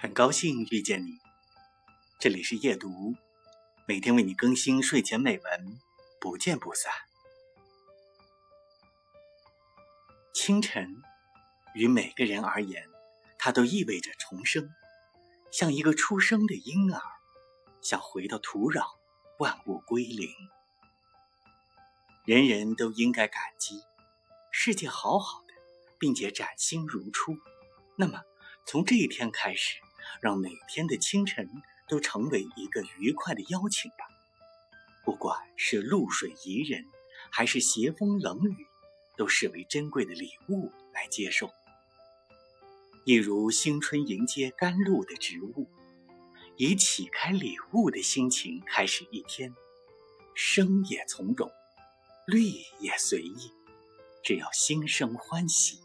很高兴遇见你，这里是夜读，每天为你更新睡前美文，不见不散。清晨，于每个人而言，它都意味着重生，像一个出生的婴儿，想回到土壤，万物归零。人人都应该感激，世界好好的，并且崭新如初。那么，从这一天开始。让每天的清晨都成为一个愉快的邀请吧。不管是露水宜人，还是斜风冷雨，都视为珍贵的礼物来接受。一如新春迎接甘露的植物，以启开礼物的心情开始一天，生也从容，绿也随意，只要心生欢喜。